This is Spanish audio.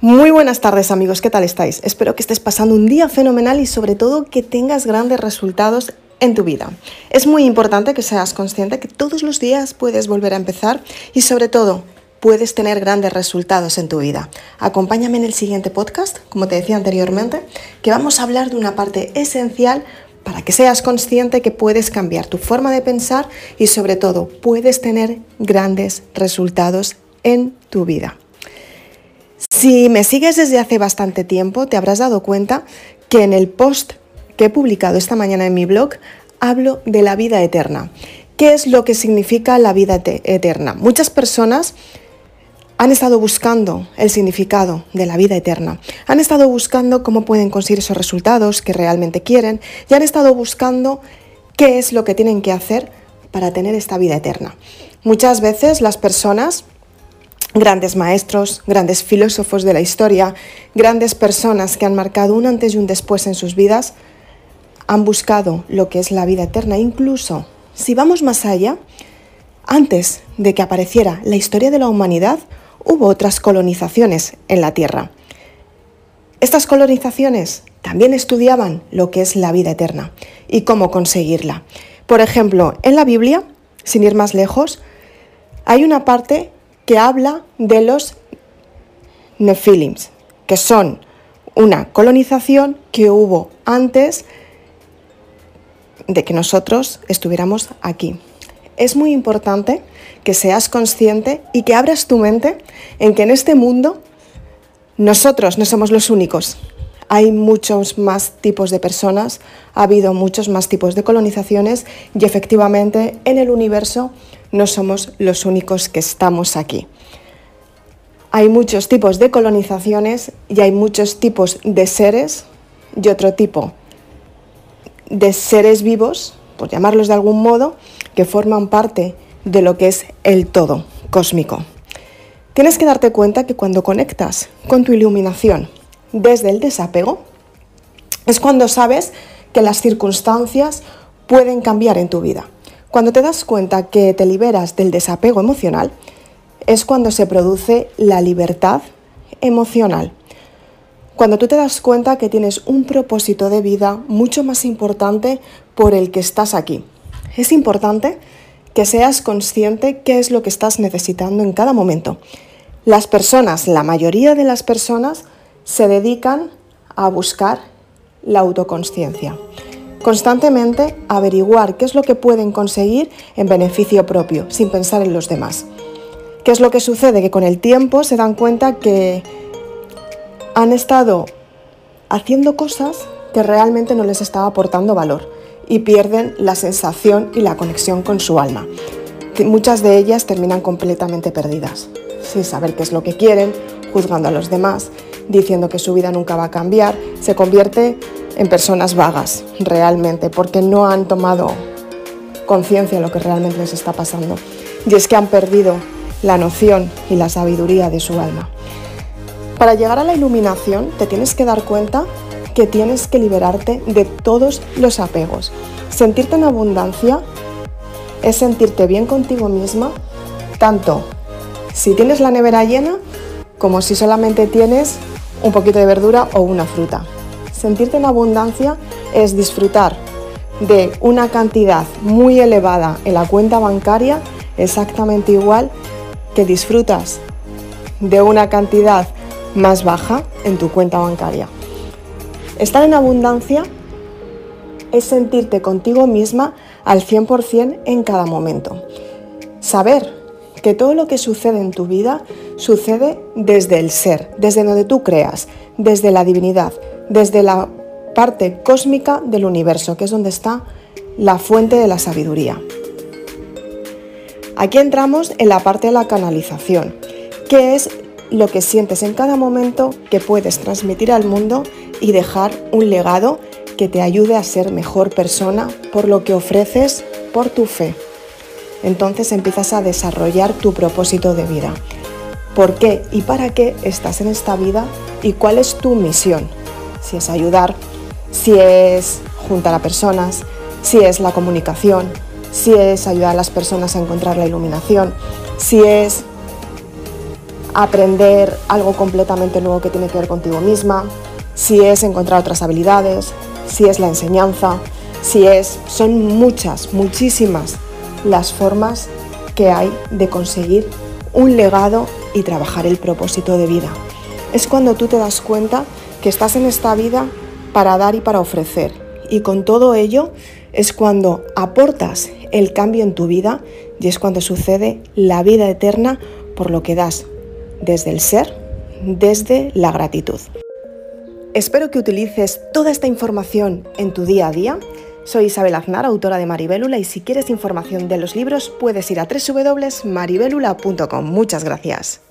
Muy buenas tardes amigos, ¿qué tal estáis? Espero que estés pasando un día fenomenal y sobre todo que tengas grandes resultados en tu vida. Es muy importante que seas consciente que todos los días puedes volver a empezar y sobre todo puedes tener grandes resultados en tu vida. Acompáñame en el siguiente podcast, como te decía anteriormente, que vamos a hablar de una parte esencial para que seas consciente que puedes cambiar tu forma de pensar y sobre todo puedes tener grandes resultados en tu vida. Si me sigues desde hace bastante tiempo, te habrás dado cuenta que en el post que he publicado esta mañana en mi blog hablo de la vida eterna. ¿Qué es lo que significa la vida eterna? Muchas personas han estado buscando el significado de la vida eterna, han estado buscando cómo pueden conseguir esos resultados que realmente quieren y han estado buscando qué es lo que tienen que hacer para tener esta vida eterna. Muchas veces las personas grandes maestros, grandes filósofos de la historia, grandes personas que han marcado un antes y un después en sus vidas, han buscado lo que es la vida eterna. Incluso, si vamos más allá, antes de que apareciera la historia de la humanidad, hubo otras colonizaciones en la Tierra. Estas colonizaciones también estudiaban lo que es la vida eterna y cómo conseguirla. Por ejemplo, en la Biblia, sin ir más lejos, hay una parte que habla de los Nephilims, que son una colonización que hubo antes de que nosotros estuviéramos aquí. Es muy importante que seas consciente y que abras tu mente en que en este mundo nosotros no somos los únicos. Hay muchos más tipos de personas, ha habido muchos más tipos de colonizaciones y efectivamente en el universo no somos los únicos que estamos aquí. Hay muchos tipos de colonizaciones y hay muchos tipos de seres y otro tipo de seres vivos, por llamarlos de algún modo, que forman parte de lo que es el todo cósmico. Tienes que darte cuenta que cuando conectas con tu iluminación desde el desapego, es cuando sabes que las circunstancias pueden cambiar en tu vida. Cuando te das cuenta que te liberas del desapego emocional, es cuando se produce la libertad emocional. Cuando tú te das cuenta que tienes un propósito de vida mucho más importante por el que estás aquí. Es importante que seas consciente qué es lo que estás necesitando en cada momento. Las personas, la mayoría de las personas, se dedican a buscar la autoconsciencia constantemente averiguar qué es lo que pueden conseguir en beneficio propio, sin pensar en los demás. ¿Qué es lo que sucede? Que con el tiempo se dan cuenta que han estado haciendo cosas que realmente no les estaba aportando valor y pierden la sensación y la conexión con su alma. Muchas de ellas terminan completamente perdidas, sin saber qué es lo que quieren, juzgando a los demás, diciendo que su vida nunca va a cambiar, se convierte en personas vagas realmente, porque no han tomado conciencia de lo que realmente les está pasando. Y es que han perdido la noción y la sabiduría de su alma. Para llegar a la iluminación te tienes que dar cuenta que tienes que liberarte de todos los apegos. Sentirte en abundancia es sentirte bien contigo misma, tanto si tienes la nevera llena como si solamente tienes un poquito de verdura o una fruta. Sentirte en abundancia es disfrutar de una cantidad muy elevada en la cuenta bancaria exactamente igual que disfrutas de una cantidad más baja en tu cuenta bancaria. Estar en abundancia es sentirte contigo misma al 100% en cada momento. Saber que todo lo que sucede en tu vida sucede desde el ser, desde donde tú creas, desde la divinidad, desde la parte cósmica del universo, que es donde está la fuente de la sabiduría. Aquí entramos en la parte de la canalización, que es lo que sientes en cada momento que puedes transmitir al mundo y dejar un legado que te ayude a ser mejor persona por lo que ofreces por tu fe. entonces empiezas a desarrollar tu propósito de vida. ¿Por qué y para qué estás en esta vida y cuál es tu misión? Si es ayudar, si es juntar a personas, si es la comunicación, si es ayudar a las personas a encontrar la iluminación, si es aprender algo completamente nuevo que tiene que ver contigo misma, si es encontrar otras habilidades, si es la enseñanza, si es, son muchas, muchísimas las formas que hay de conseguir un legado y trabajar el propósito de vida. Es cuando tú te das cuenta que estás en esta vida para dar y para ofrecer. Y con todo ello es cuando aportas el cambio en tu vida y es cuando sucede la vida eterna por lo que das desde el ser, desde la gratitud. Espero que utilices toda esta información en tu día a día. Soy Isabel Aznar, autora de Maribélula, y si quieres información de los libros puedes ir a www.maribelula.com. Muchas gracias.